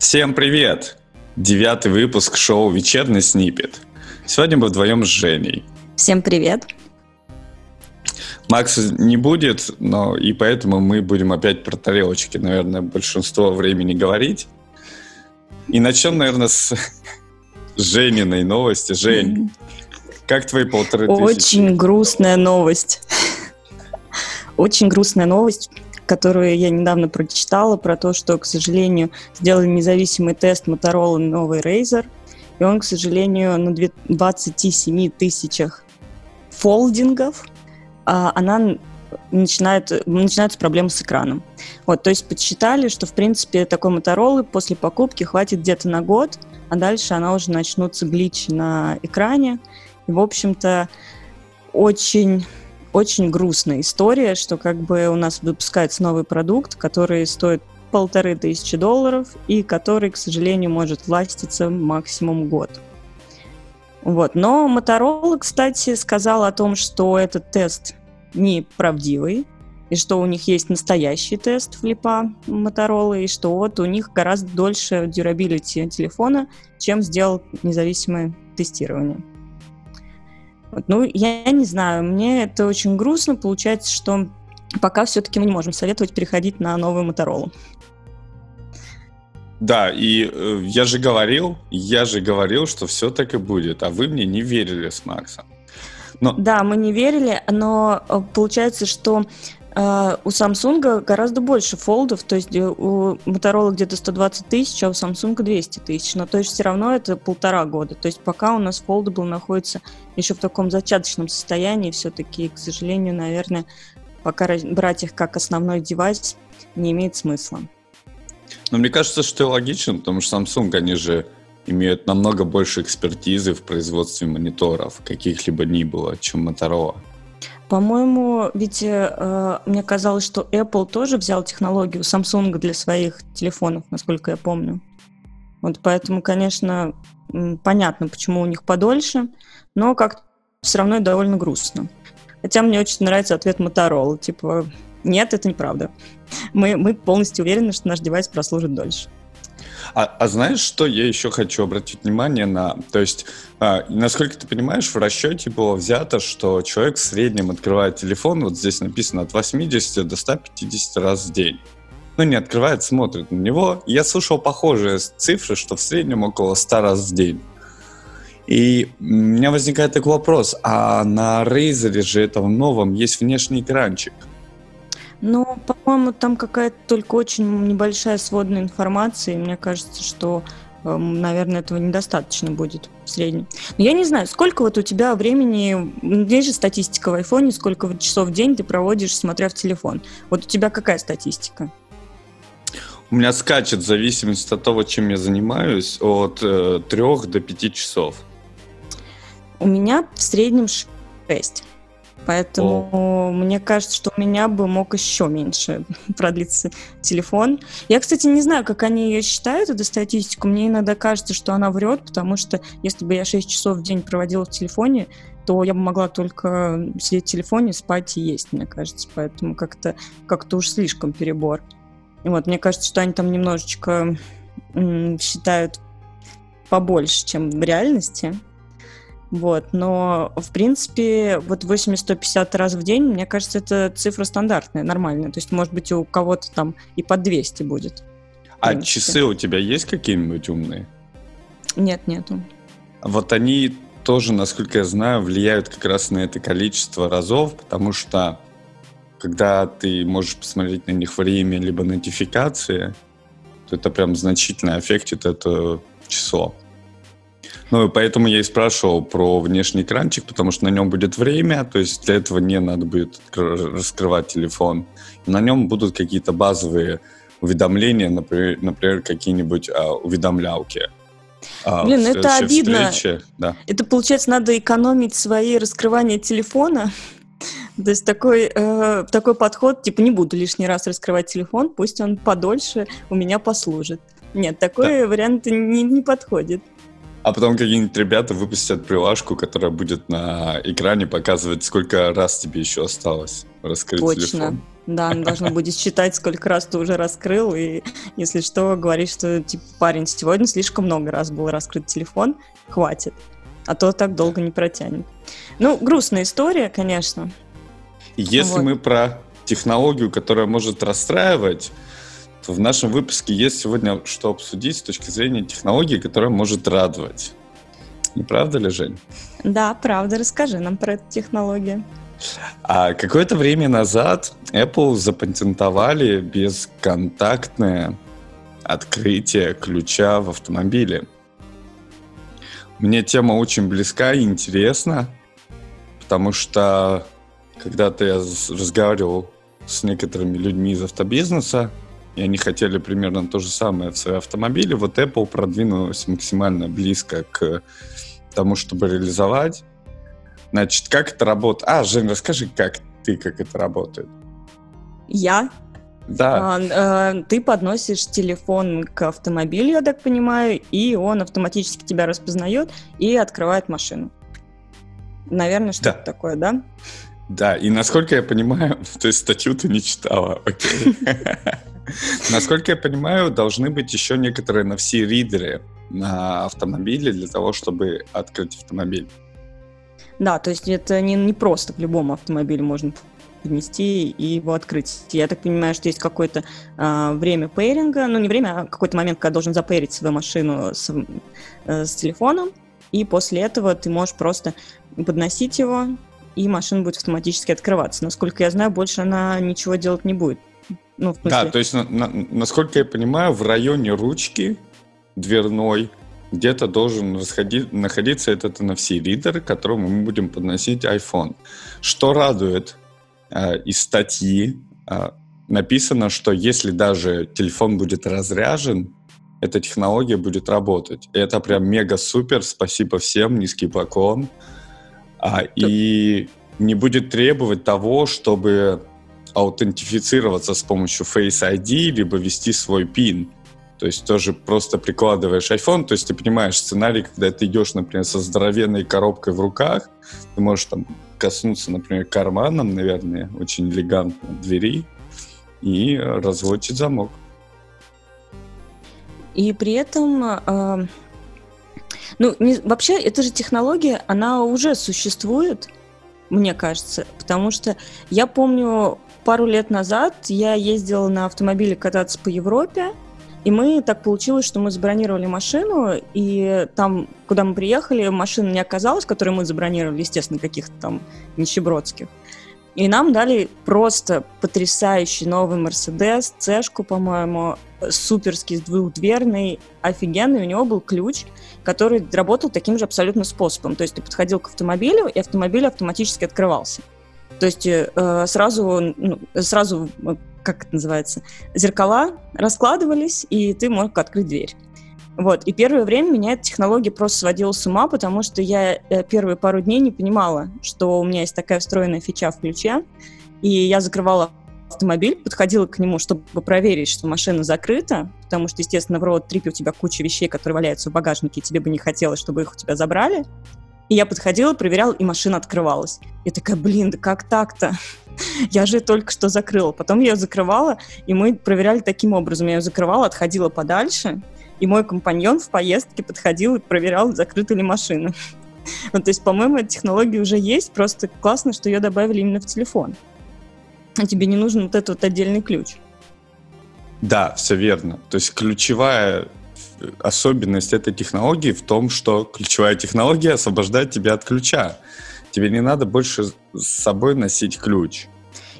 Всем привет! Девятый выпуск шоу «Вечерний снипет». Сегодня мы вдвоем с Женей. Всем привет! Макса не будет, но и поэтому мы будем опять про тарелочки, наверное, большинство времени говорить. И начнем, наверное, с Жениной новости. Жень, как твои полторы тысячи? Очень грустная новость. Очень грустная новость которую я недавно прочитала, про то, что, к сожалению, сделали независимый тест Motorola новый Razer, и он, к сожалению, на 27 тысячах фолдингов а, она начинает, начинаются проблемы с экраном. Вот, то есть подсчитали, что, в принципе, такой Motorola после покупки хватит где-то на год, а дальше она уже начнутся гличи на экране. И, в общем-то, очень очень грустная история, что как бы у нас выпускается новый продукт, который стоит полторы тысячи долларов и который, к сожалению, может властиться максимум год. Вот. Но Motorola, кстати, сказал о том, что этот тест неправдивый, и что у них есть настоящий тест флипа Motorola, и что вот у них гораздо дольше дюрабилити телефона, чем сделал независимое тестирование. Вот, ну, я не знаю, мне это очень грустно. Получается, что пока все-таки мы не можем советовать переходить на новую Моторолу. Да, и э, я же говорил, я же говорил, что все так и будет, а вы мне не верили с Максом. Но... Да, мы не верили, но э, получается, что Uh, у Samsung гораздо больше фолдов, то есть э, у Motorola где-то 120 тысяч, а у Samsung 200 тысяч. Но то есть все равно это полтора года. То есть пока у нас Foldable находится еще в таком зачаточном состоянии, все-таки, к сожалению, наверное, пока брать их как основной девайс не имеет смысла. Но мне кажется, что логично, потому что Samsung, они же имеют намного больше экспертизы в производстве мониторов, каких-либо ни было, чем Motorola. По-моему, ведь э, мне казалось, что Apple тоже взял технологию Samsung для своих телефонов, насколько я помню. Вот поэтому, конечно, понятно, почему у них подольше, но как все равно довольно грустно. Хотя мне очень нравится ответ Motorola, типа, нет, это неправда. Мы, мы полностью уверены, что наш девайс прослужит дольше. А, а знаешь, что я еще хочу обратить внимание на... То есть, а, насколько ты понимаешь, в расчете было взято, что человек в среднем открывает телефон, вот здесь написано от 80 до 150 раз в день. Ну, не открывает, смотрит на него. Я слышал похожие цифры, что в среднем около 100 раз в день. И у меня возникает такой вопрос, а на Razer же этом новом есть внешний экранчик. Ну, по-моему, там какая-то только очень небольшая сводная информация, и мне кажется, что, эм, наверное, этого недостаточно будет в среднем. Но я не знаю, сколько вот у тебя времени, есть же статистика в айфоне, сколько часов в день ты проводишь, смотря в телефон. Вот у тебя какая статистика? У меня скачет в зависимости от того, чем я занимаюсь, от э, 3 до 5 часов. У меня в среднем 6. Поэтому О. мне кажется, что у меня бы мог еще меньше продлиться телефон. Я, кстати, не знаю, как они ее считают, эту статистику. Мне иногда кажется, что она врет, потому что если бы я 6 часов в день проводила в телефоне, то я бы могла только сидеть в телефоне, спать и есть, мне кажется. Поэтому как-то как уж слишком перебор. И вот, мне кажется, что они там немножечко м- считают побольше, чем в реальности. Вот, но, в принципе, вот 80-150 раз в день, мне кажется, это цифра стандартная, нормальная. То есть, может быть, у кого-то там и по 200 будет. А часы у тебя есть какие-нибудь умные? Нет, нету. Вот они тоже, насколько я знаю, влияют как раз на это количество разов, потому что когда ты можешь посмотреть на них время либо нотификации, то это прям значительно аффектит это число. Ну, и поэтому я и спрашивал про внешний экранчик, потому что на нем будет время, то есть для этого не надо будет раскрывать телефон. На нем будут какие-то базовые уведомления, например, например какие-нибудь а, уведомлялки. А, Блин, это обидно. Встрече, да. Это, получается, надо экономить свои раскрывания телефона. То есть такой, э, такой подход, типа, не буду лишний раз раскрывать телефон, пусть он подольше у меня послужит. Нет, такой да. вариант не, не подходит. А потом какие-нибудь ребята выпустят прилажку, которая будет на экране показывать, сколько раз тебе еще осталось раскрыть Точно. телефон. Да, она должна будет считать, сколько раз ты уже раскрыл, и если что, говорить, что, типа, парень, сегодня слишком много раз был раскрыт телефон, хватит, а то так долго не протянет. Ну, грустная история, конечно. Если вот. мы про технологию, которая может расстраивать, в нашем выпуске есть сегодня что обсудить с точки зрения технологии, которая может радовать. Не правда ли, Жень? Да, правда. Расскажи нам про эту технологию. А какое-то время назад Apple запатентовали бесконтактное открытие ключа в автомобиле. Мне тема очень близка и интересна, потому что когда-то я разговаривал с некоторыми людьми из автобизнеса, и они хотели примерно то же самое в свои автомобили. Вот Apple продвинулась максимально близко к тому, чтобы реализовать. Значит, как это работает? А, Жень, расскажи, как ты, как это работает. Я? Да. А, э, ты подносишь телефон к автомобилю, я так понимаю, и он автоматически тебя распознает и открывает машину. Наверное, что-то да. такое, да? Да, и насколько я понимаю, то есть статью ты не читала, окей. Насколько я понимаю, должны быть еще некоторые NFC-ридеры на автомобиле для того, чтобы открыть автомобиль. Да, то есть это не, не просто к любому автомобилю можно поднести и его открыть. Я так понимаю, что есть какое-то э, время пейринга, ну не время, а какой-то момент, когда должен запейрить свою машину с, э, с телефоном, и после этого ты можешь просто подносить его, и машина будет автоматически открываться. Насколько я знаю, больше она ничего делать не будет. Ну, в смысле... Да, то есть, на, на, насколько я понимаю, в районе ручки дверной где-то должен расходить, находиться этот NFC-ридер, к которому мы будем подносить iPhone. Что радует, э, из статьи э, написано, что если даже телефон будет разряжен, эта технология будет работать. И это прям мега-супер, спасибо всем, низкий поклон. А, и не будет требовать того, чтобы аутентифицироваться с помощью Face ID, либо ввести свой PIN. То есть тоже просто прикладываешь iPhone, то есть ты понимаешь сценарий, когда ты идешь, например, со здоровенной коробкой в руках, ты можешь там коснуться, например, карманом, наверное, очень элегантно двери и разводить замок. И при этом, э, ну, не, вообще, эта же технология, она уже существует, мне кажется, потому что я помню пару лет назад я ездила на автомобиле кататься по Европе, и мы так получилось, что мы забронировали машину, и там, куда мы приехали, машина не оказалась, которую мы забронировали, естественно, каких-то там нищебродских. И нам дали просто потрясающий новый Мерседес, цешку, по-моему, суперский, двухдверный, офигенный. У него был ключ, который работал таким же абсолютно способом. То есть ты подходил к автомобилю, и автомобиль автоматически открывался. То есть э, сразу, ну, сразу, э, как это называется, зеркала раскладывались, и ты мог открыть дверь. Вот. И первое время меня эта технология просто сводила с ума, потому что я э, первые пару дней не понимала, что у меня есть такая встроенная фича в ключе, и я закрывала автомобиль, подходила к нему, чтобы проверить, что машина закрыта, потому что, естественно, в роуд-трипе у тебя куча вещей, которые валяются в багажнике, и тебе бы не хотелось, чтобы их у тебя забрали. И я подходила, проверяла, и машина открывалась. Я такая, блин, да как так-то? Я же только что закрыла. Потом я ее закрывала, и мы проверяли таким образом. Я ее закрывала, отходила подальше, и мой компаньон в поездке подходил и проверял, закрыта ли машина. Вот, то есть, по-моему, эта технология уже есть, просто классно, что ее добавили именно в телефон. А тебе не нужен вот этот вот отдельный ключ. Да, все верно. То есть ключевая особенность этой технологии в том, что ключевая технология освобождает тебя от ключа. Тебе не надо больше с собой носить ключ.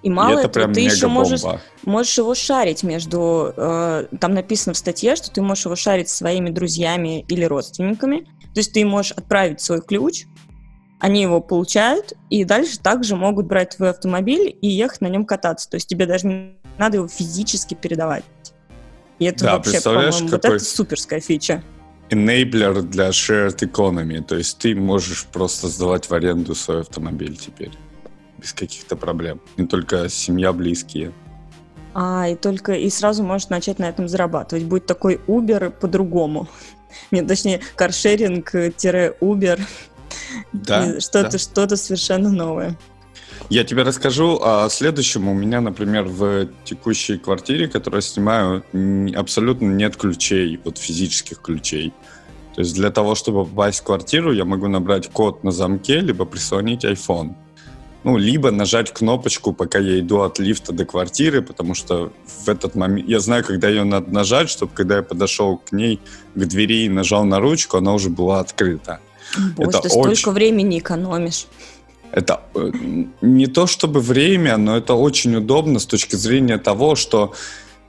И мало и это этого, ты еще можешь, можешь его шарить между... Э, там написано в статье, что ты можешь его шарить со своими друзьями или родственниками. То есть ты можешь отправить свой ключ, они его получают, и дальше также могут брать твой автомобиль и ехать на нем кататься. То есть тебе даже не надо его физически передавать. И это да, вообще, по-моему, вот это суперская фича. Enabler для shared economy. То есть ты можешь просто сдавать в аренду свой автомобиль теперь. Без каких-то проблем. Не только семья, близкие. А, и только и сразу можешь начать на этом зарабатывать. Будет такой Uber по-другому. Нет, точнее, каршеринг-Uber. Да, что-то, да. что-то совершенно новое. Я тебе расскажу о следующем. У меня, например, в текущей квартире, которую я снимаю, абсолютно нет ключей, вот физических ключей. То есть для того, чтобы попасть в квартиру, я могу набрать код на замке, либо прислонить iPhone. Ну, либо нажать кнопочку, пока я иду от лифта до квартиры, потому что в этот момент... Я знаю, когда ее надо нажать, чтобы когда я подошел к ней, к двери и нажал на ручку, она уже была открыта. Боже, это ты очень... столько времени экономишь. Это э, не то чтобы время, но это очень удобно с точки зрения того, что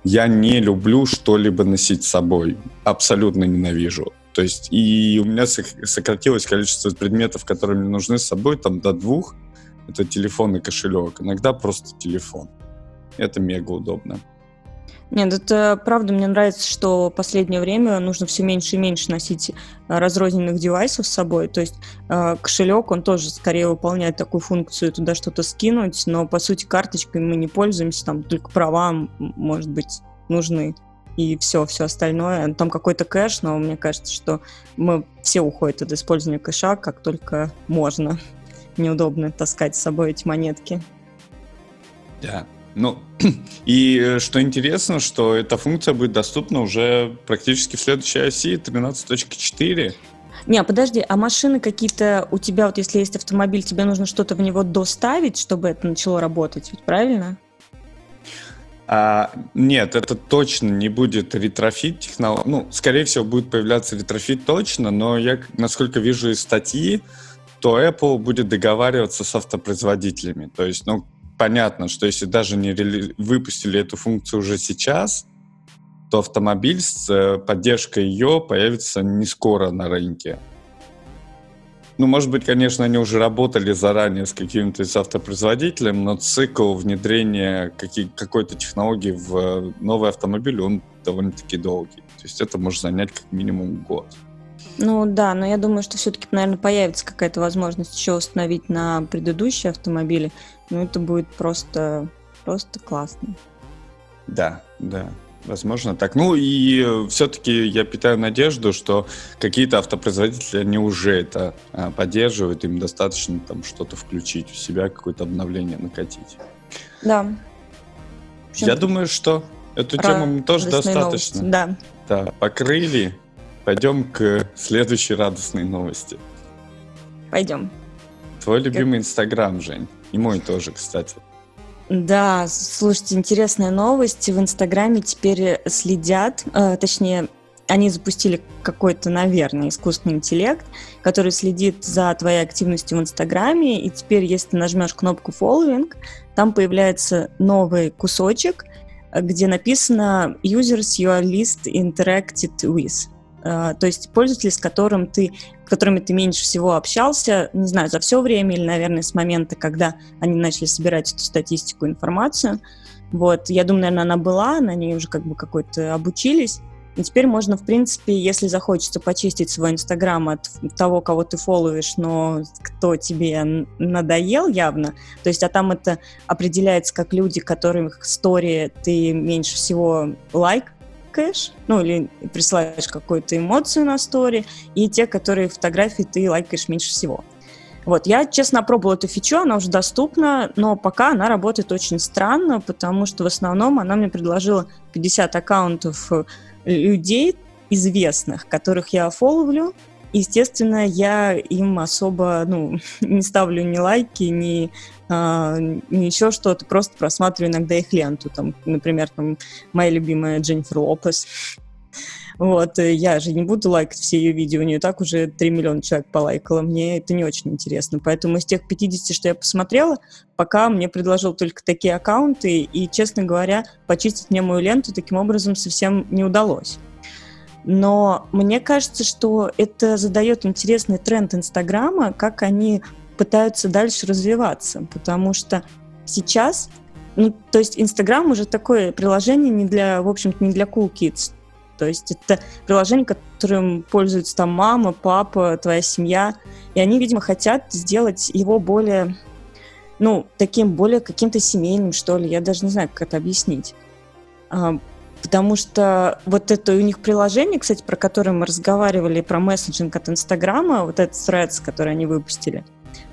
я не люблю что-либо носить с собой. Абсолютно ненавижу. То есть и у меня сократилось количество предметов, которые мне нужны с собой, там до двух. Это телефон и кошелек. Иногда просто телефон. Это мега удобно. Нет, это правда, мне нравится, что в последнее время нужно все меньше и меньше носить э, разрозненных девайсов с собой. То есть э, кошелек, он тоже скорее выполняет такую функцию, туда что-то скинуть, но по сути карточкой мы не пользуемся, там только права, может быть, нужны и все, все остальное. Там какой-то кэш, но мне кажется, что мы все уходят от использования кэша, как только можно. Неудобно таскать с собой эти монетки. Да, ну, и э, что интересно, что эта функция будет доступна уже практически в следующей оси 13.4. Не, подожди, а машины какие-то у тебя, вот если есть автомобиль, тебе нужно что-то в него доставить, чтобы это начало работать, ведь правильно? А, нет, это точно не будет retrofit технология. Ну, скорее всего, будет появляться retrofit точно, но я, насколько вижу из статьи, то Apple будет договариваться с автопроизводителями. То есть, ну, понятно, что если даже не рели... выпустили эту функцию уже сейчас, то автомобиль с э, поддержкой ее появится не скоро на рынке. Ну, может быть, конечно, они уже работали заранее с каким-то из автопроизводителем, но цикл внедрения какой-то технологии в э, новый автомобиль, он довольно-таки долгий. То есть это может занять как минимум год. Ну да, но я думаю, что все-таки, наверное, появится какая-то возможность еще установить на предыдущие автомобили. Ну, это будет просто, просто классно. Да, да. Возможно так. Ну и все-таки я питаю надежду, что какие-то автопроизводители, они уже это а, поддерживают, им достаточно там что-то включить в себя, какое-то обновление накатить. Да. Я думаю, что эту Про тему мы тоже достаточно. Новости, да. Да, покрыли. Пойдем к следующей радостной новости. Пойдем. Твой любимый Инстаграм, Жень. И мой тоже, кстати. Да, слушайте, интересная новость. В Инстаграме теперь следят, э, точнее, они запустили какой-то, наверное, искусственный интеллект, который следит за твоей активностью в Инстаграме, и теперь, если ты нажмешь кнопку following, там появляется новый кусочек, где написано users you are least interacted with. Uh, то есть пользователи, с которым ты которыми ты меньше всего общался, не знаю, за все время или, наверное, с момента, когда они начали собирать эту статистику, информацию. Вот, я думаю, наверное, она была, на ней уже как бы какой-то обучились. И теперь можно, в принципе, если захочется почистить свой Инстаграм от того, кого ты фолловишь, но кто тебе надоел явно, то есть, а там это определяется как люди, которых стори ты меньше всего лайк лайкаешь, ну или присылаешь какую-то эмоцию на стори, и те, которые фотографии ты лайкаешь меньше всего. Вот, я, честно, пробовала эту фичу, она уже доступна, но пока она работает очень странно, потому что в основном она мне предложила 50 аккаунтов э, людей известных, которых я фолловлю, Естественно, я им особо ну, не ставлю ни лайки, ни, а, еще что-то, просто просматриваю иногда их ленту. Там, например, там, моя любимая Дженнифер Лопес. Вот, э, я же не буду лайкать все ее видео, у нее так уже 3 миллиона человек полайкало, мне это не очень интересно. Поэтому из тех 50, что я посмотрела, пока мне предложил только такие аккаунты, и, честно говоря, почистить мне мою ленту таким образом совсем не удалось. Но мне кажется, что это задает интересный тренд Инстаграма, как они пытаются дальше развиваться, потому что сейчас, ну, то есть Инстаграм уже такое приложение не для, в общем-то, не для cool kids. То есть это приложение, которым пользуются там мама, папа, твоя семья, и они, видимо, хотят сделать его более, ну, таким более каким-то семейным, что ли, я даже не знаю, как это объяснить. Потому что вот это у них приложение, кстати, про которое мы разговаривали, про месседжинг от Инстаграма, вот этот Threads, который они выпустили,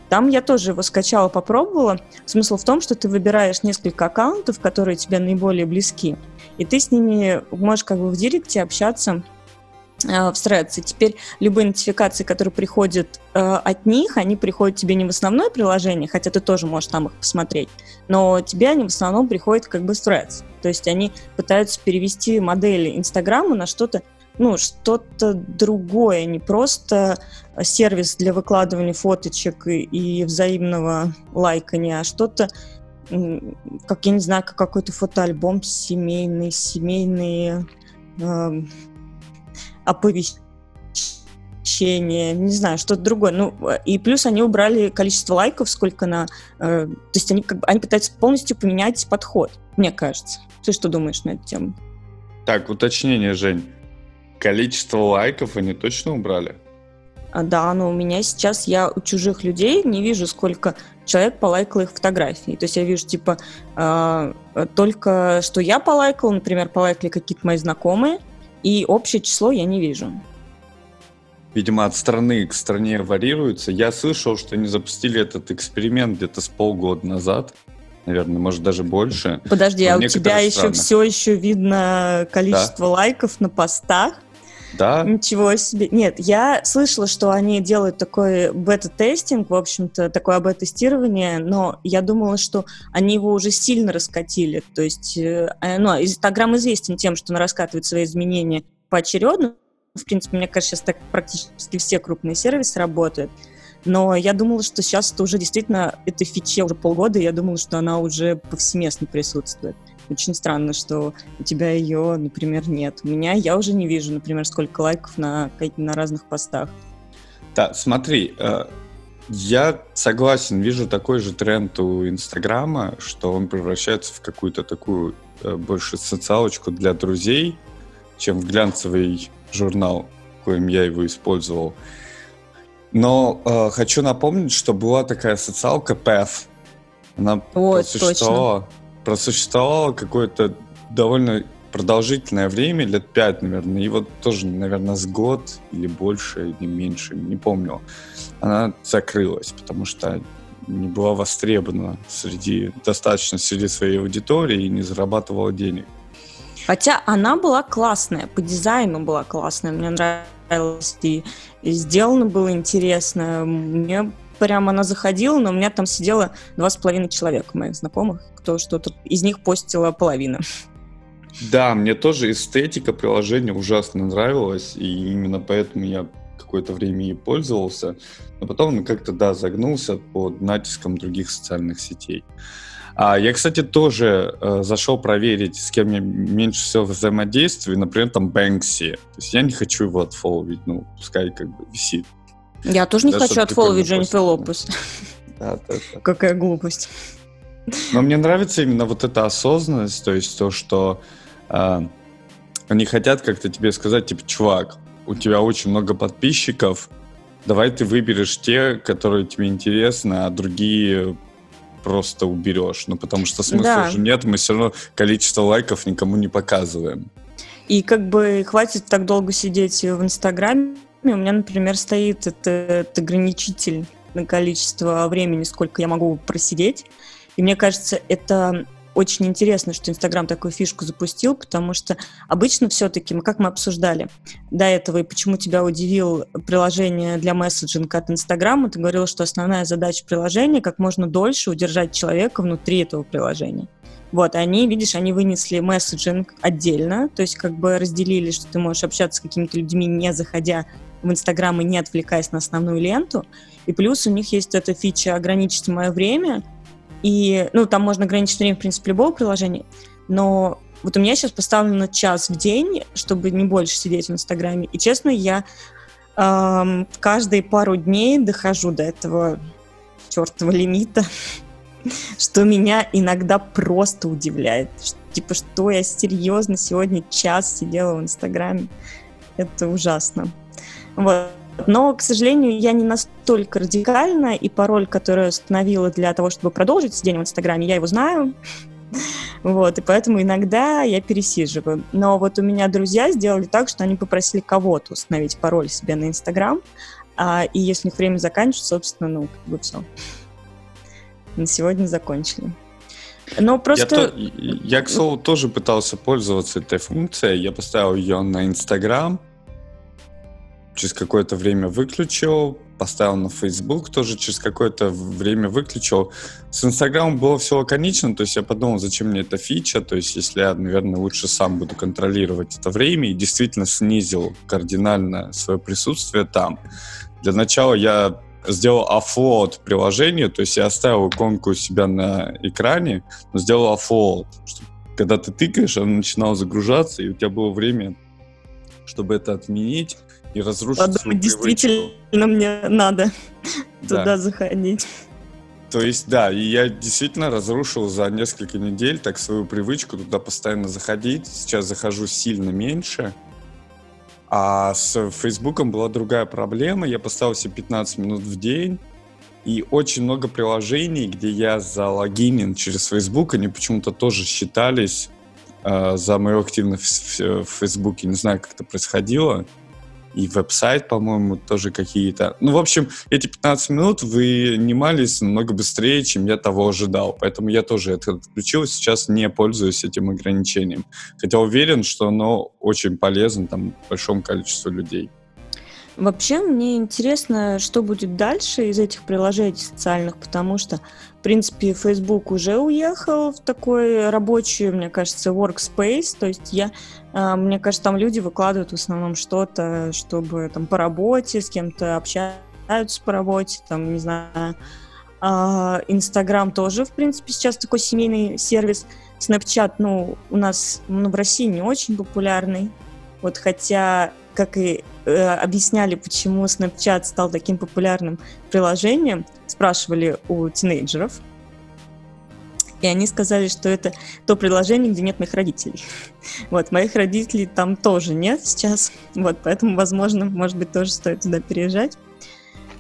Там я тоже его скачала, попробовала. Смысл в том, что ты выбираешь несколько аккаунтов, которые тебе наиболее близки, и ты с ними можешь как бы в директе общаться в Threads. И теперь любые нотификации, которые приходят э, от них, они приходят тебе не в основное приложение, хотя ты тоже можешь там их посмотреть, но тебе они в основном приходят как бы с Threads. То есть они пытаются перевести модели Инстаграма на что-то ну, что-то другое, не просто сервис для выкладывания фоточек и, и взаимного лайкания, а что-то, как я не знаю, как какой-то фотоальбом семейный, семейные э, оповещения, не знаю, что-то другое. Ну, и плюс они убрали количество лайков, сколько на... Э, то есть они, как бы, они пытаются полностью поменять подход, мне кажется. Ты что думаешь на эту тему? Так, уточнение, Жень. Количество лайков они точно убрали? А, да, но у меня сейчас я у чужих людей не вижу, сколько человек полайкал их фотографии. То есть я вижу, типа, э, только что я полайкал, например, полайкали какие-то мои знакомые, и общее число я не вижу. Видимо, от страны к стране варьируется. Я слышал, что они запустили этот эксперимент где-то с полгода назад. Наверное, может, даже больше. Подожди, а у тебя еще странно. все еще видно количество да? лайков на постах? Да. Ничего себе. Нет, я слышала, что они делают такой бета-тестинг, в общем-то, такое бета-тестирование, но я думала, что они его уже сильно раскатили. То есть, э, э, ну, Инстаграм известен тем, что он раскатывает свои изменения поочередно. В принципе, мне кажется, сейчас так практически все крупные сервисы работают. Но я думала, что сейчас это уже действительно, этой фиче уже полгода, и я думала, что она уже повсеместно присутствует. Очень странно, что у тебя ее, например, нет. У меня я уже не вижу, например, сколько лайков на, на разных постах. Да, смотри, э, я согласен, вижу такой же тренд у Инстаграма, что он превращается в какую-то такую э, больше социалочку для друзей, чем в глянцевый журнал, коим я его использовал. Но э, хочу напомнить, что была такая социалка Path. Она Ой, просуществовала. Точно просуществовала какое-то довольно продолжительное время, лет пять, наверное, и вот тоже, наверное, с год или больше, или меньше, не помню, она закрылась, потому что не была востребована среди, достаточно среди своей аудитории и не зарабатывала денег. Хотя она была классная, по дизайну была классная, мне нравилось, и, и сделано было интересно, мне прям она заходила, но у меня там сидело два с половиной человека моих знакомых, кто что-то из них постила половина. Да, мне тоже эстетика приложения ужасно нравилась, и именно поэтому я какое-то время и пользовался, но потом он как-то, да, загнулся под натиском других социальных сетей. А я, кстати, тоже э, зашел проверить, с кем я меньше всего взаимодействую, например, там Бэнкси. То есть я не хочу его отфоловить, ну, пускай как бы висит. Я тоже не да, хочу отфоловить Дженнифер Лопес. Да, да, да. Какая глупость. Но мне нравится именно вот эта осознанность, то есть то, что э, они хотят как-то тебе сказать, типа, чувак, у тебя очень много подписчиков, давай ты выберешь те, которые тебе интересны, а другие просто уберешь. Ну, потому что смысла да. же нет, мы все равно количество лайков никому не показываем. И как бы хватит так долго сидеть в Инстаграме, у меня, например, стоит этот ограничитель на количество времени, сколько я могу просидеть. И мне кажется, это очень интересно, что Инстаграм такую фишку запустил, потому что обычно все-таки, мы как мы обсуждали до этого, и почему тебя удивил приложение для месседжинга от Инстаграма, ты говорил, что основная задача приложения как можно дольше удержать человека внутри этого приложения. Вот, они, видишь, они вынесли месседжинг отдельно, то есть как бы разделили, что ты можешь общаться с какими-то людьми, не заходя в Инстаграм и не отвлекаясь на основную ленту. И плюс у них есть эта фича «ограничить мое время», и, ну, там можно ограничить время, в принципе, любого приложения, но вот у меня сейчас поставлено час в день, чтобы не больше сидеть в Инстаграме. И, честно, я эм, каждые пару дней дохожу до этого чертова лимита, что меня иногда просто удивляет. Типа, что я серьезно сегодня час сидела в Инстаграме. Это ужасно. Вот. Но, к сожалению, я не настолько радикальна, и пароль, который я установила для того, чтобы продолжить сидение в Инстаграме, я его знаю. Вот, и поэтому иногда я пересиживаю. Но вот у меня друзья сделали так, что они попросили кого-то установить пароль себе на Инстаграм, А, и если у них время заканчивается, собственно, ну, как бы все. На сегодня закончили. Но просто... Я, то, я, к слову, тоже пытался пользоваться этой функцией. Я поставил ее на Инстаграм, через какое-то время выключил, поставил на Facebook, тоже через какое-то время выключил. С Инстаграмом было все лаконично, то есть я подумал, зачем мне эта фича, то есть если я, наверное, лучше сам буду контролировать это время и действительно снизил кардинально свое присутствие там. Для начала я сделал офлоад приложения, то есть я оставил иконку у себя на экране, но сделал офлоад, чтобы когда ты тыкаешь, оно начинало загружаться, и у тебя было время, чтобы это отменить и разрушить Подумать, свою действительно привычку. мне надо да. туда заходить. То есть, да, и я действительно разрушил за несколько недель так свою привычку туда постоянно заходить. Сейчас захожу сильно меньше. А с Фейсбуком была другая проблема. Я поставил себе 15 минут в день. И очень много приложений, где я залогинен через Facebook, они почему-то тоже считались э, за мою активность в, в Фейсбуке. Не знаю, как это происходило и веб-сайт, по-моему, тоже какие-то. Ну, в общем, эти 15 минут вынимались намного быстрее, чем я того ожидал. Поэтому я тоже это отключил, сейчас не пользуюсь этим ограничением. Хотя уверен, что оно очень полезно там большому количеству людей. Вообще, мне интересно, что будет дальше из этих приложений социальных, потому что, в принципе, Facebook уже уехал в такой рабочий, мне кажется, workspace, то есть я, а, мне кажется, там люди выкладывают в основном что-то, чтобы там по работе с кем-то общаются по работе, там, не знаю, Инстаграм тоже, в принципе, сейчас такой семейный сервис. Snapchat, ну, у нас ну, в России не очень популярный. Вот хотя как и э, объясняли, почему Snapchat стал таким популярным приложением, спрашивали у тинейджеров. И они сказали, что это то приложение, где нет моих родителей. Вот, моих родителей там тоже нет сейчас. Вот, поэтому, возможно, может быть, тоже стоит туда переезжать.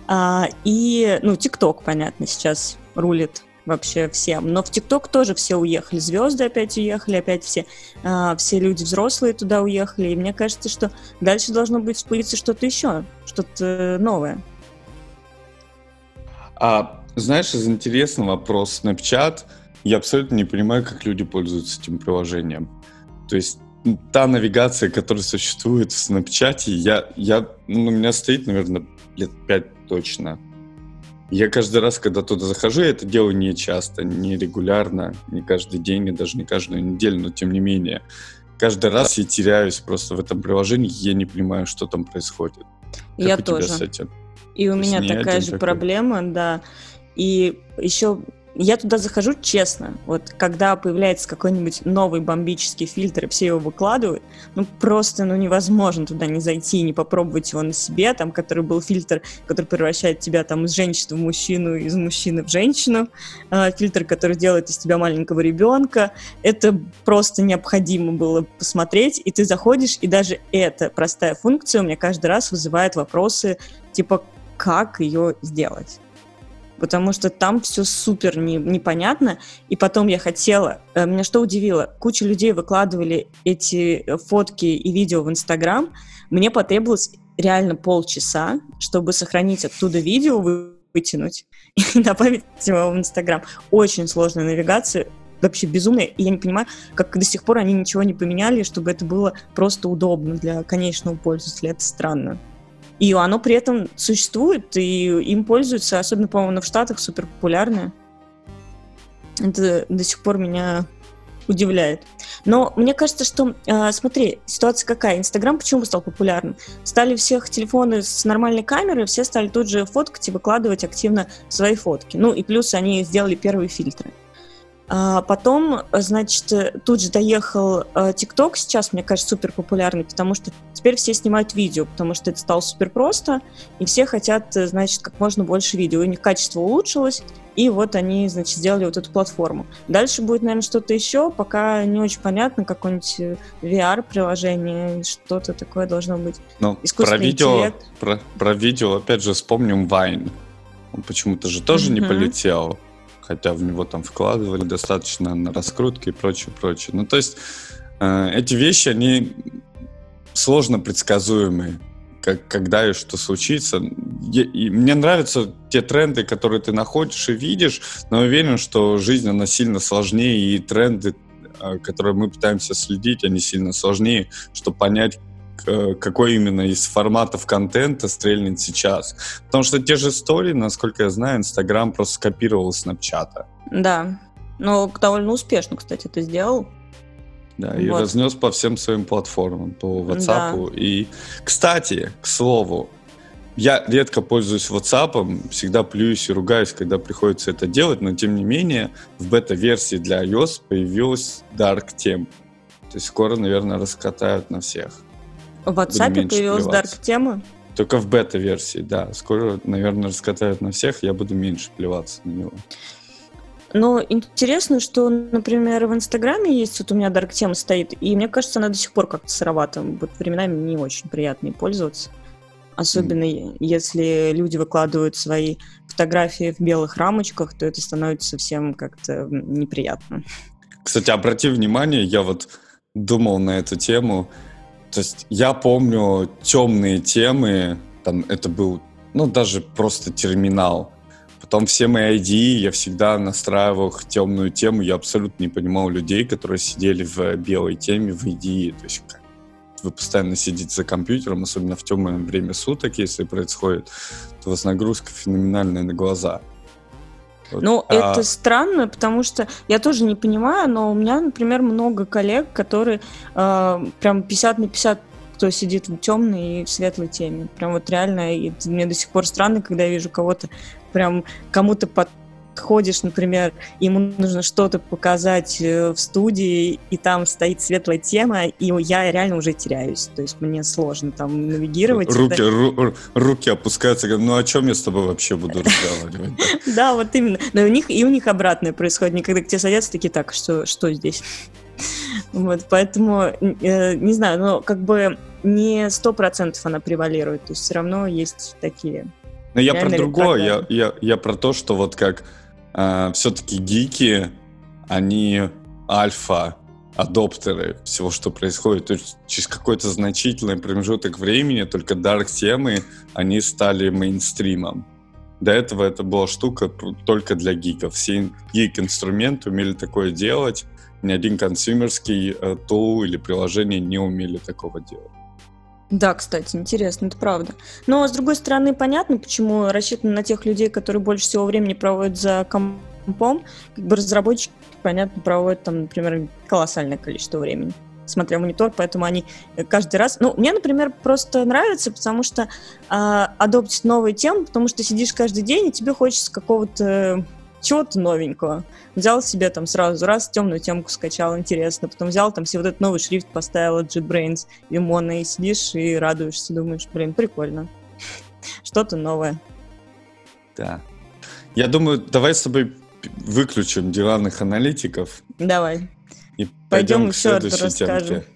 А, и, ну, ТикТок, понятно, сейчас рулит вообще всем. Но в ТикТок тоже все уехали, звезды опять уехали, опять все, э, все люди взрослые туда уехали. И мне кажется, что дальше должно быть вспылиться что-то еще, что-то новое. А знаешь, из интересного вопрос Snapchat, я абсолютно не понимаю, как люди пользуются этим приложением. То есть та навигация, которая существует в Snapchat, я, я, ну, у меня стоит, наверное, лет пять точно. Я каждый раз, когда туда захожу, я это делаю не часто, не регулярно, не каждый день и даже не каждую неделю, но тем не менее. Каждый раз я теряюсь просто в этом приложении, я не понимаю, что там происходит. Как я тоже. с этим? И у То меня такая же такой? проблема, да. И еще я туда захожу честно. Вот когда появляется какой-нибудь новый бомбический фильтр, и все его выкладывают, ну просто ну невозможно туда не зайти, не попробовать его на себе, там, который был фильтр, который превращает тебя там из женщины в мужчину, из мужчины в женщину, э, фильтр, который делает из тебя маленького ребенка. Это просто необходимо было посмотреть, и ты заходишь, и даже эта простая функция у меня каждый раз вызывает вопросы, типа, как ее сделать потому что там все супер не, непонятно. И потом я хотела, э, меня что удивило, куча людей выкладывали эти э, фотки и видео в Инстаграм. Мне потребовалось реально полчаса, чтобы сохранить оттуда видео, вытянуть и добавить его в Инстаграм. Очень сложная навигация, вообще безумная, и я не понимаю, как до сих пор они ничего не поменяли, чтобы это было просто удобно для конечного пользователя. Это странно. И оно при этом существует, и им пользуются, особенно, по-моему, в Штатах супер популярное. Это до сих пор меня удивляет. Но мне кажется, что, э, смотри, ситуация какая? Инстаграм почему стал популярным? Стали всех телефоны с нормальной камерой, все стали тут же фоткать и выкладывать активно свои фотки. Ну и плюс они сделали первые фильтры. А потом, значит, тут же доехал э, ТикТок сейчас, мне кажется, супер популярный, потому что теперь все снимают видео, потому что это стало супер просто, и все хотят, э, значит, как можно больше видео. У них качество улучшилось, и вот они, значит, сделали вот эту платформу. Дальше будет, наверное, что-то еще, пока не очень понятно, какое-нибудь э, VR-приложение, что-то такое должно быть. Ну, про видео, про, про видео, опять же, вспомним Vine. Он почему-то же тоже mm-hmm. не полетел хотя в него там вкладывали достаточно на раскрутки и прочее, прочее. Ну, то есть э, эти вещи, они сложно предсказуемые. как, когда и что случится. И мне нравятся те тренды, которые ты находишь и видишь, но уверен, что жизнь, она сильно сложнее, и тренды, э, которые мы пытаемся следить, они сильно сложнее, чтобы понять, какой именно из форматов контента стрельнет сейчас. Потому что те же истории, насколько я знаю, Инстаграм просто скопировал Снапчата. Да, но довольно успешно, кстати, это сделал. Да, и вот. разнес по всем своим платформам, по WhatsApp. Да. И, кстати, к слову, я редко пользуюсь WhatsApp, всегда плююсь и ругаюсь, когда приходится это делать, но тем не менее в бета-версии для iOS появилась Dark Theme. То есть скоро, наверное, раскатают на всех. В WhatsApp появилась Dark тема? Только в бета-версии, да. Скоро, наверное, раскатают на всех, я буду меньше плеваться на него. Но интересно, что, например, в Инстаграме есть, вот у меня Dark тема стоит, и мне кажется, она до сих пор как-то сыровата. Вот временами не очень приятно пользоваться. Особенно mm. если люди выкладывают свои фотографии в белых рамочках, то это становится совсем как-то неприятно. Кстати, обрати внимание, я вот думал на эту тему. То есть я помню темные темы, там это был, ну, даже просто терминал Потом все мои ID я всегда настраивал темную тему. Я абсолютно не понимал людей, которые сидели в белой теме в ID. То есть вы постоянно сидите за компьютером, особенно в темное время суток, если происходит, то у вас нагрузка феноменальная на глаза. Ну, а... это странно, потому что я тоже не понимаю, но у меня, например, много коллег, которые э, прям 50 на 50 кто сидит в темной и в светлой теме. Прям вот реально, и мне до сих пор странно, когда я вижу кого-то, прям кому-то подходишь, например, ему нужно что-то показать э, в студии, и там стоит светлая тема, и я реально уже теряюсь. То есть мне сложно там навигировать. Руки, ру, руки опускаются, ну о чем я с тобой вообще буду разговаривать? Да, вот именно. Но у них и у них обратное происходит. Они когда к тебе садятся, такие, так, что, что здесь? Вот, поэтому, э, не знаю, но как бы не сто процентов она превалирует, то есть все равно есть такие. Но я про другое, я, я, я про то, что вот как э, все-таки гики, они альфа адоптеры всего, что происходит. То есть через какой-то значительный промежуток времени только дарк темы они стали мейнстримом. До этого это была штука только для гиков. Все гик-инструменты умели такое делать. Ни один консюмерский э, тул или приложение не умели такого делать. Да, кстати, интересно, это правда. Но, с другой стороны, понятно, почему рассчитано на тех людей, которые больше всего времени проводят за компом. Как бы разработчики, понятно, проводят там, например, колоссальное количество времени смотря монитор, поэтому они каждый раз... Ну, мне, например, просто нравится, потому что э, адоптить новые темы, потому что сидишь каждый день, и тебе хочется какого-то чего-то новенького. Взял себе там сразу раз темную темку скачал, интересно. Потом взял там себе вот этот новый шрифт, поставил JetBrains, Вимона, и сидишь и радуешься, думаешь, блин, прикольно. Что-то новое. Да. Я думаю, давай с тобой выключим диванных аналитиков. Давай. И пойдем, пойдем еще расскажем. Темке.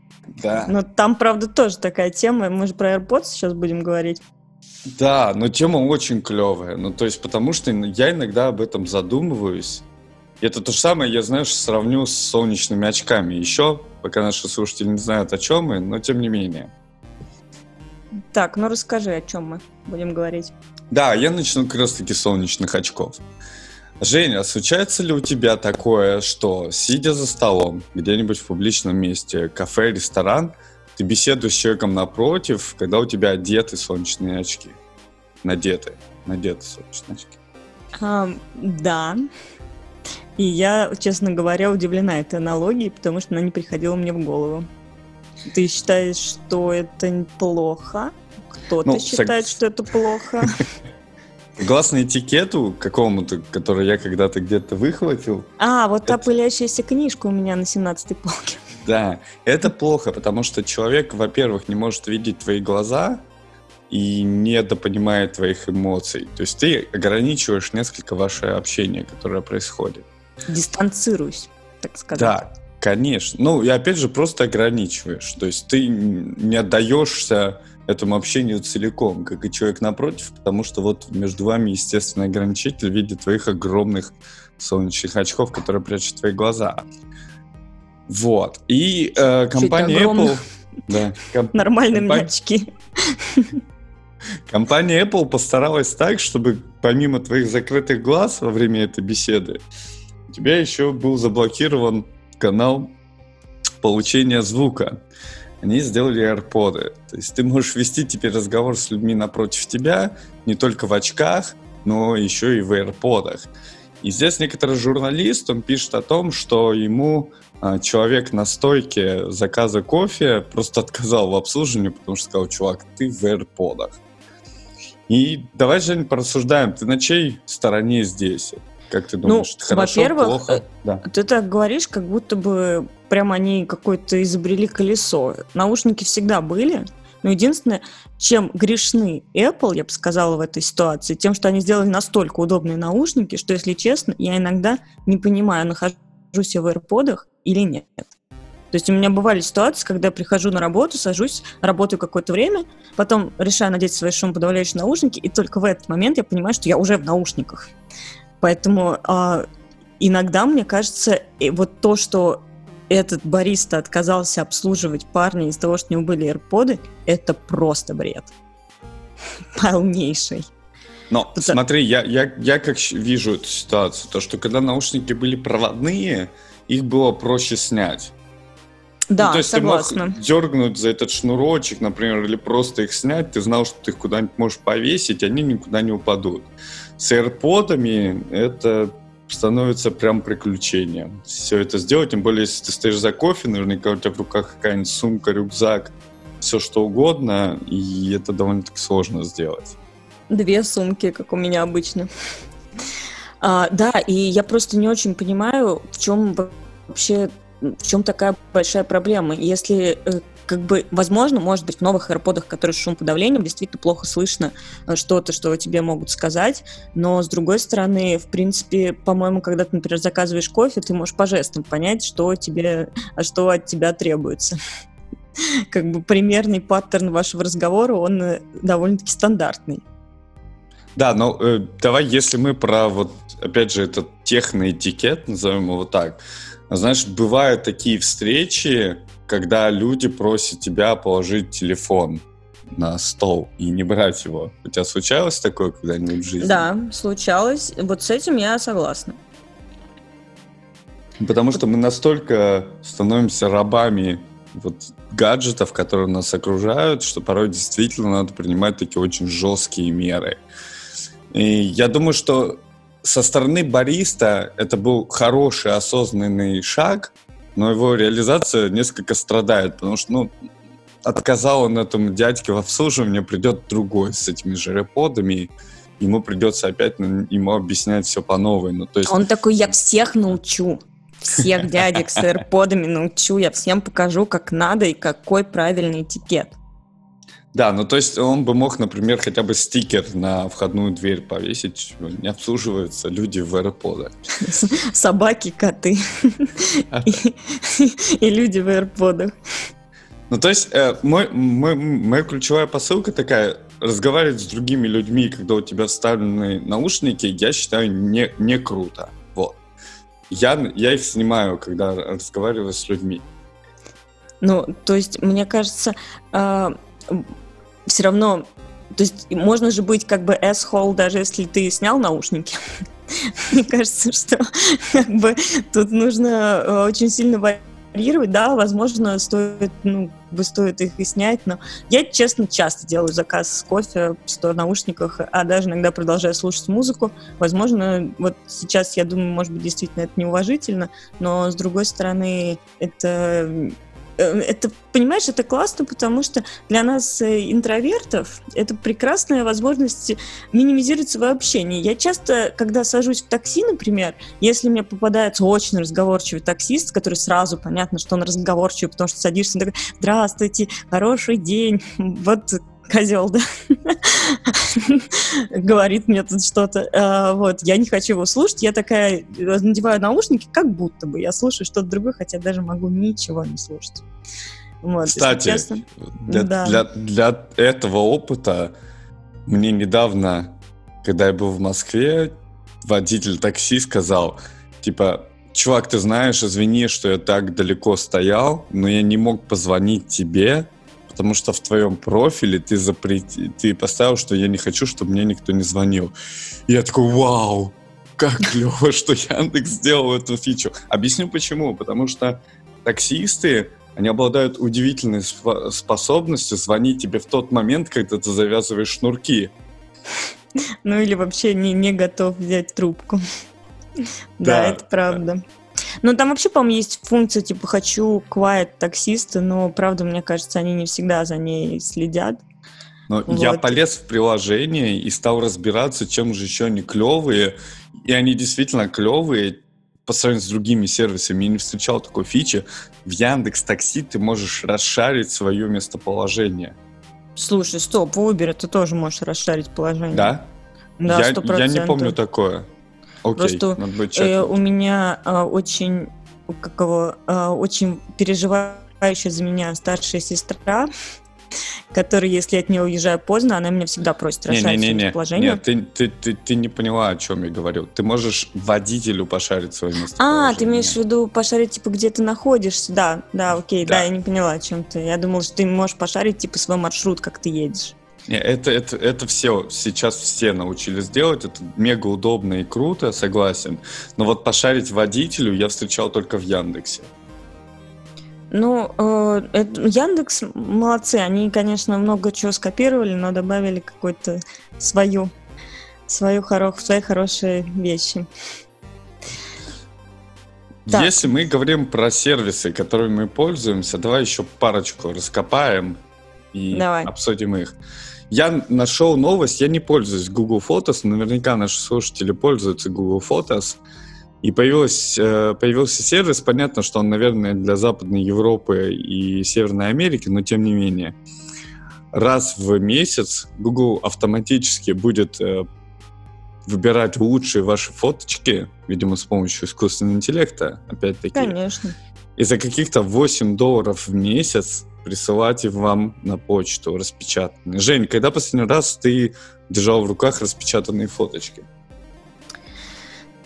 Да. Но там, правда, тоже такая тема. Мы же про AirPods сейчас будем говорить. Да, но тема очень клевая. Ну, то есть, потому что я иногда об этом задумываюсь. И это то же самое, я, знаешь, сравню с солнечными очками. Еще, пока наши слушатели не знают, о чем мы, но тем не менее. Так, ну расскажи, о чем мы будем говорить. Да, я начну как раз-таки солнечных очков. Женя, случается ли у тебя такое, что, сидя за столом где-нибудь в публичном месте, кафе, ресторан, ты беседуешь с человеком напротив, когда у тебя одеты солнечные очки. Надеты. Надеты солнечные очки. Um, да. И я, честно говоря, удивлена этой аналогией, потому что она не приходила мне в голову. Ты считаешь, что это плохо? Кто-то ну, считает, сог... что это плохо? Согласно этикету какому-то, который я когда-то где-то выхватил. А, вот та пылящаяся книжка у меня на 17-й полке. Да, это плохо, потому что человек, во-первых, не может видеть твои глаза и недопонимает твоих эмоций. То есть ты ограничиваешь несколько ваше общение, которое происходит. Дистанцируюсь, так сказать. Да, конечно. Ну, и опять же, просто ограничиваешь. То есть ты не отдаешься этому общению целиком, как и человек напротив, потому что вот между вами естественный ограничитель в виде твоих огромных солнечных очков, которые прячут твои глаза. Вот. И э, компания Apple... Да, комп... Нормальные компания... очки. Компания Apple постаралась так, чтобы помимо твоих закрытых глаз во время этой беседы, у тебя еще был заблокирован канал получения звука. Они сделали AirPods. То есть ты можешь вести теперь разговор с людьми напротив тебя не только в очках, но еще и в AirPods. И здесь некоторый журналист, он пишет о том, что ему а, человек на стойке заказа кофе просто отказал в обслуживании, потому что сказал, чувак, ты в AirPods. И давай, Жень, порассуждаем, ты на чьей стороне здесь? Как ты думаешь, ну, хорошо, во-первых, плохо? э, Да. Ты так говоришь, как будто бы прям они какое-то изобрели колесо. Наушники всегда были, но единственное, чем грешны Apple, я бы сказала, в этой ситуации, тем, что они сделали настолько удобные наушники, что, если честно, я иногда не понимаю, нахожусь я в AirPods или нет. То есть у меня бывали ситуации, когда я прихожу на работу, сажусь, работаю какое-то время, потом решаю надеть свои шумоподавляющие наушники, и только в этот момент я понимаю, что я уже в наушниках. Поэтому а, иногда, мне кажется, и вот то, что этот бариста отказался обслуживать парня из-за того, что у него были AirPods, это просто бред. Полнейший. Но Потому- смотри, я, я, я как вижу эту ситуацию, то, что когда наушники были проводные, их было проще снять. Да, ну, то есть согласна. ты мог дергнуть за этот шнурочек, например, или просто их снять, ты знал, что ты их куда-нибудь можешь повесить, они никуда не упадут. С AirPod'ами это становится прям приключением. Все это сделать, тем более, если ты стоишь за кофе, наверняка у тебя в руках какая-нибудь сумка, рюкзак, все что угодно, и это довольно-таки сложно сделать. Две сумки, как у меня обычно. А, да, и я просто не очень понимаю, в чем вообще, в чем такая большая проблема. Если э, как бы, возможно, может быть, в новых AirPods, которые с шумоподавлением, действительно плохо слышно э, что-то, что тебе могут сказать, но, с другой стороны, в принципе, по-моему, когда ты, например, заказываешь кофе, ты можешь по жестам понять, что тебе, что от тебя требуется. Как бы примерный паттерн вашего разговора, он э, довольно-таки стандартный. Да, но э, давай, если мы про вот, опять же, этот техноэтикет, назовем его так, знаешь, бывают такие встречи, когда люди просят тебя положить телефон на стол и не брать его. У тебя случалось такое когда-нибудь в жизни? Да, случалось. Вот с этим я согласна. Потому что мы настолько становимся рабами вот гаджетов, которые нас окружают, что порой действительно надо принимать такие очень жесткие меры. И я думаю, что со стороны бариста это был хороший осознанный шаг, но его реализация несколько страдает, потому что, ну, отказал он этому дядьке в обслуживании, придет другой с этими же реподами, ему придется опять ему объяснять все по новой. Ну, то есть, Он такой, я всех научу. Всех дядек с AirPod'ами научу, я всем покажу, как надо и какой правильный этикет. Да, ну то есть он бы мог, например, хотя бы стикер на входную дверь повесить, не обслуживаются люди в AirPods. Собаки, коты и, люди в AirPod'ах. Ну то есть э, моя ключевая посылка такая, разговаривать с другими людьми, когда у тебя вставлены наушники, я считаю не, не круто. Вот. Я, я их снимаю, когда разговариваю с людьми. Ну, то есть, мне кажется, все равно, то есть, можно же быть как бы asshole, даже если ты снял наушники. Мне кажется, что как бы тут нужно э, очень сильно варьировать. Да, возможно, стоит, ну, стоит их и снять, но я, честно, часто делаю заказ с кофе, стоя в наушниках, а даже иногда продолжаю слушать музыку. Возможно, вот сейчас, я думаю, может быть, действительно это неуважительно, но, с другой стороны, это это, понимаешь, это классно, потому что для нас, э, интровертов, это прекрасная возможность минимизировать свое общение. Я часто, когда сажусь в такси, например, если мне попадается очень разговорчивый таксист, который сразу понятно, что он разговорчивый, потому что садишься и такой, здравствуйте, хороший день, вот козел, да, говорит мне тут что-то. А, Вот, я не хочу его слушать, я такая э, надеваю наушники, как будто бы я слушаю что-то другое, хотя даже могу ничего не слушать. Вот, Кстати, честно. для, Да. для, для этого опыта мне недавно, когда я был в Москве, водитель такси сказал, типа, чувак, ты знаешь, извини, что я так далеко стоял, но я не мог позвонить тебе, потому что в твоем профиле ты, запрети... ты поставил, что я не хочу, чтобы мне никто не звонил. И я такой, вау, как клево, что Яндекс сделал эту фичу. Объясню почему. Потому что таксисты, они обладают удивительной способностью звонить тебе в тот момент, когда ты завязываешь шнурки. Ну или вообще не, не готов взять трубку. Да, это правда. Ну, там вообще, по-моему, есть функция, типа, хочу quiet таксиста, но, правда, мне кажется, они не всегда за ней следят. Но вот. я полез в приложение и стал разбираться, чем же еще они клевые. И они действительно клевые по сравнению с другими сервисами. Я не встречал такой фичи. В Яндекс Такси ты можешь расшарить свое местоположение. Слушай, стоп, в Uber ты тоже можешь расшарить положение. Да? Да, я, я не помню такое. Окей, Просто надо э, у меня э, очень, как его, э, очень переживающая за меня старшая сестра, которая, если от нее уезжаю поздно, она меня всегда просит расшарить не, не, не, положение. Нет, ты, ты, ты, ты не поняла, о чем я говорю. Ты можешь водителю пошарить свое место. А, ты имеешь в виду пошарить, типа, где ты находишься? Да, да, окей, да, да я не поняла, о чем ты. Я думала, что ты можешь пошарить, типа, свой маршрут, как ты едешь. Это, это, это все, сейчас все научились делать, это мега удобно и круто, согласен. Но вот пошарить водителю я встречал только в Яндексе. Ну, э, это, Яндекс молодцы, они, конечно, много чего скопировали, но добавили какую-то свою, свою хоро, свои хорошие вещи. Так. Если мы говорим про сервисы, которыми мы пользуемся, давай еще парочку раскопаем и давай. обсудим их. Я нашел новость, я не пользуюсь Google Photos, наверняка наши слушатели пользуются Google Photos. И появилась, э, появился сервис, понятно, что он, наверное, для Западной Европы и Северной Америки, но тем не менее. Раз в месяц Google автоматически будет э, выбирать лучшие ваши фоточки, видимо, с помощью искусственного интеллекта, опять-таки. Конечно. И за каких-то 8 долларов в месяц присылать вам на почту распечатанные. Жень, когда последний раз ты держал в руках распечатанные фоточки?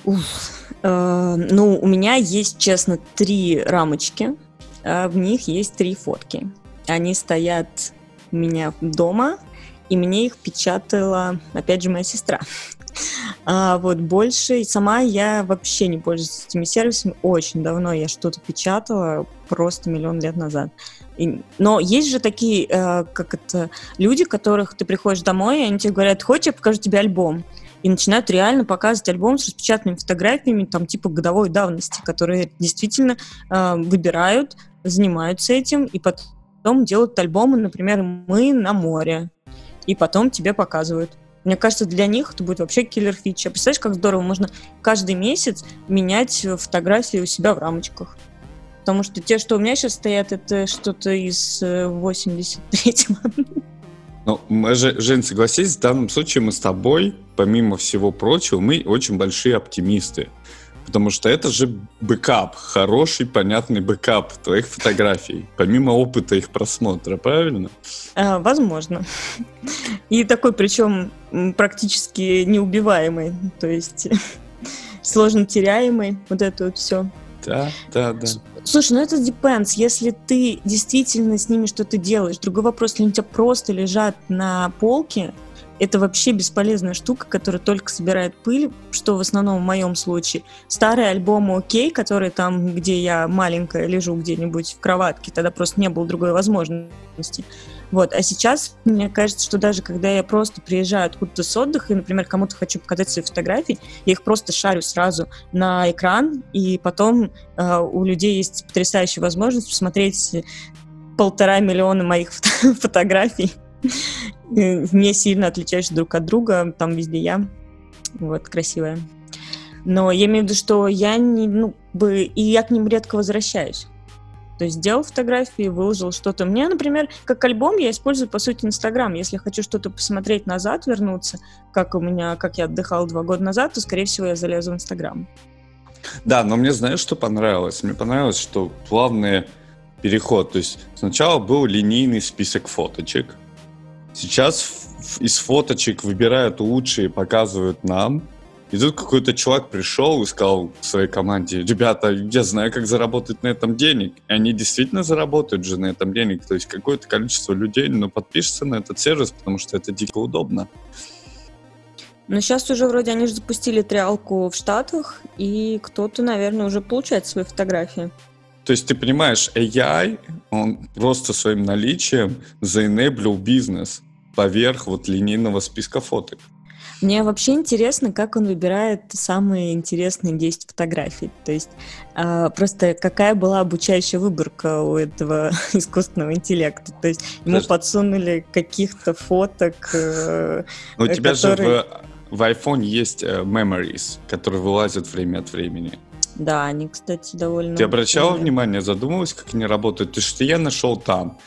Уф, э, ну, у меня есть, честно, три рамочки. Э, в них есть три фотки. Они стоят у меня дома, и мне их печатала, опять же, моя сестра. А вот больше, сама я вообще не пользуюсь этими сервисами. Очень давно я что-то печатала, просто миллион лет назад. И, но есть же такие, э, как это, люди, которых ты приходишь домой, и они тебе говорят, хочешь, я покажу тебе альбом? И начинают реально показывать альбом с распечатанными фотографиями, там, типа, годовой давности, которые действительно э, выбирают, занимаются этим, и потом делают альбомы, например, «Мы на море», и потом тебе показывают. Мне кажется, для них это будет вообще киллер фича. Представляешь, как здорово, можно каждый месяц менять фотографии у себя в рамочках. Потому что те, что у меня сейчас стоят, это что-то из 83-го. Э, ну, Жень, согласись, в данном случае мы с тобой, помимо всего прочего, мы очень большие оптимисты. Потому что это же бэкап, хороший, понятный бэкап твоих фотографий, помимо опыта их просмотра, правильно? А, возможно. И такой, причем, практически неубиваемый, то есть сложно теряемый, вот это вот все. Да, да, да. Слушай, ну это depends. Если ты действительно с ними что-то делаешь. Другой вопрос, если они у тебя просто лежат на полке, это вообще бесполезная штука, которая только собирает пыль, что в основном в моем случае. Старые альбомы окей, которые там, где я маленькая лежу где-нибудь в кроватке, тогда просто не было другой возможности. Вот. А сейчас, мне кажется, что даже когда я просто приезжаю откуда-то с отдыха, и, например, кому-то хочу показать свои фотографии, я их просто шарю сразу на экран, и потом э, у людей есть потрясающая возможность посмотреть полтора миллиона моих фото фотографий, не сильно отличающихся друг от друга, там везде я. Вот, красивая. Но я имею в виду, что я не, ну, бы, и я к ним редко возвращаюсь. То есть сделал фотографии, выложил что-то. Мне, например, как альбом я использую, по сути, Инстаграм. Если хочу что-то посмотреть назад, вернуться, как у меня, как я отдыхал два года назад, то, скорее всего, я залезу в Инстаграм. Да, но мне знаешь, что понравилось? Мне понравилось, что плавный переход. То есть сначала был линейный список фоточек. Сейчас из фоточек выбирают лучшие, показывают нам. И тут какой-то чувак пришел и сказал своей команде, ребята, я знаю, как заработать на этом денег. И они действительно заработают же на этом денег. То есть какое-то количество людей ну, подпишется на этот сервис, потому что это дико удобно. Но сейчас уже вроде они же запустили триалку в Штатах, и кто-то, наверное, уже получает свои фотографии. То есть ты понимаешь, AI, он просто своим наличием заенеблил бизнес поверх вот линейного списка фоток. Мне вообще интересно, как он выбирает самые интересные 10 фотографий. То есть э, просто какая была обучающая выборка у этого искусственного интеллекта. То есть ему Подожди. подсунули каких-то фоток. Э, Но у тебя которые... же в, в iPhone есть э, memories, которые вылазят время от времени. Да, они, кстати, довольно... Ты обращала внимание, задумывалась, как они работают? Ты что я нашел там?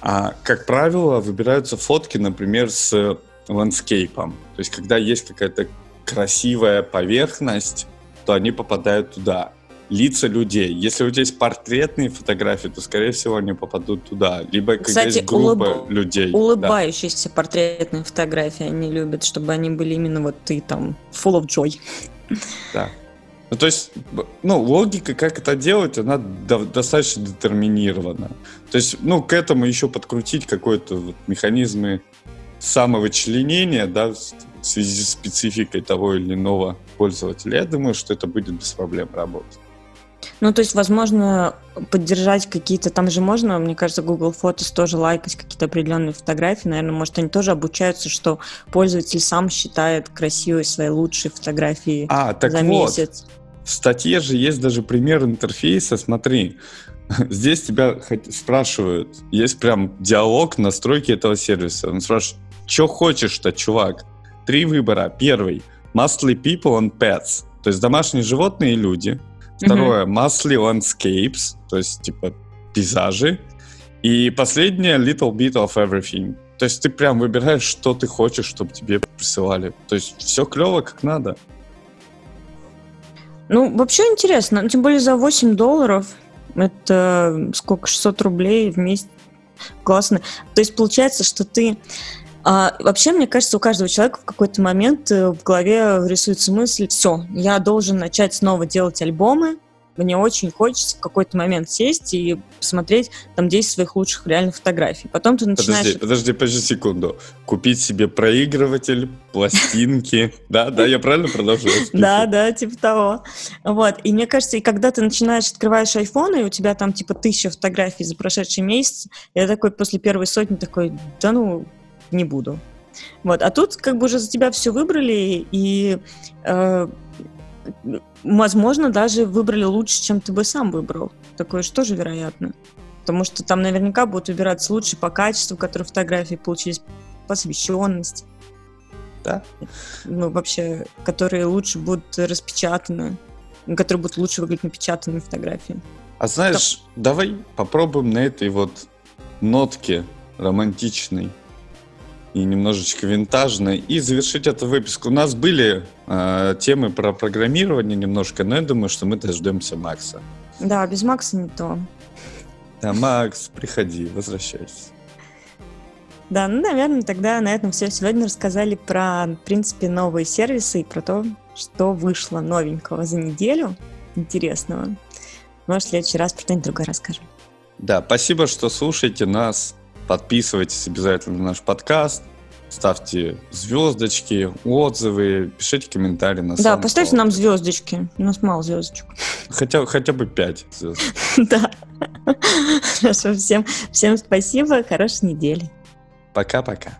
А, как правило, выбираются фотки, например, с ландскейпом. То есть, когда есть какая-то красивая поверхность, то они попадают туда. Лица людей. Если у тебя есть портретные фотографии, то, скорее всего, они попадут туда. Либо когда Кстати, есть группа улыб... людей. Улыбающиеся да. портретные фотографии они любят, чтобы они были именно вот ты там full of joy. Да. Ну, то есть, ну, логика, как это делать, она до, достаточно детерминирована. То есть, ну, к этому еще подкрутить какой-то вот механизмы самовычленения, да, в связи с спецификой того или иного пользователя, я думаю, что это будет без проблем работать. Ну, то есть, возможно, поддержать какие-то... Там же можно, мне кажется, Google Photos тоже лайкать какие-то определенные фотографии. Наверное, может, они тоже обучаются, что пользователь сам считает красивой свои лучшие фотографии а, так за вот. месяц. В статье же есть даже пример интерфейса. Смотри, здесь тебя спрашивают, есть прям диалог настройки этого сервиса. Он спрашивает, что хочешь-то, чувак? Три выбора. Первый. Mostly people and pets. То есть домашние животные и люди. Второе. Mm-hmm. Mostly landscapes. То есть, типа, пейзажи. И последнее. Little bit of everything. То есть ты прям выбираешь, что ты хочешь, чтобы тебе присылали. То есть все клево, как надо. Ну, вообще интересно. Тем более за 8 долларов. Это сколько? 600 рублей в месяц. Классно. То есть получается, что ты а, вообще, мне кажется, у каждого человека в какой-то момент э, в голове рисуется мысль, все, я должен начать снова делать альбомы, мне очень хочется в какой-то момент сесть и посмотреть там 10 своих лучших реальных фотографий. Потом ты начинаешь... Подожди, подожди, подожди секунду. Купить себе проигрыватель, пластинки. Да, да, я правильно продолжаю? Да, да, типа того. Вот. И мне кажется, и когда ты начинаешь, открываешь iPhone, и у тебя там типа тысяча фотографий за прошедший месяц, я такой после первой сотни такой, да ну, не буду. Вот. А тут как бы уже за тебя все выбрали, и, э, возможно, даже выбрали лучше, чем ты бы сам выбрал. Такое же тоже вероятно. Потому что там наверняка будут выбираться лучше по качеству, которые фотографии получились, по освещенности. Да. Ну, вообще, которые лучше будут распечатаны, которые будут лучше выглядеть напечатанные фотографии. А знаешь, Там... давай попробуем на этой вот нотке романтичной и немножечко винтажной. И завершить эту выписку. У нас были э, темы про программирование немножко, но я думаю, что мы дождемся Макса. Да, без Макса не то. Да, Макс, приходи, возвращайся. Да, ну, наверное, тогда на этом все. Сегодня рассказали про, в принципе, новые сервисы и про то, что вышло новенького за неделю интересного. Может, в следующий раз про что-нибудь другое расскажем. Да, спасибо, что слушаете нас. Подписывайтесь обязательно на наш подкаст. Ставьте звездочки, отзывы, пишите комментарии на Да, поставьте нам звездочки. У нас мало звездочек. Хотя, хотя бы пять звезд. Да. Хорошо, всем, всем спасибо, хорошей недели. Пока-пока.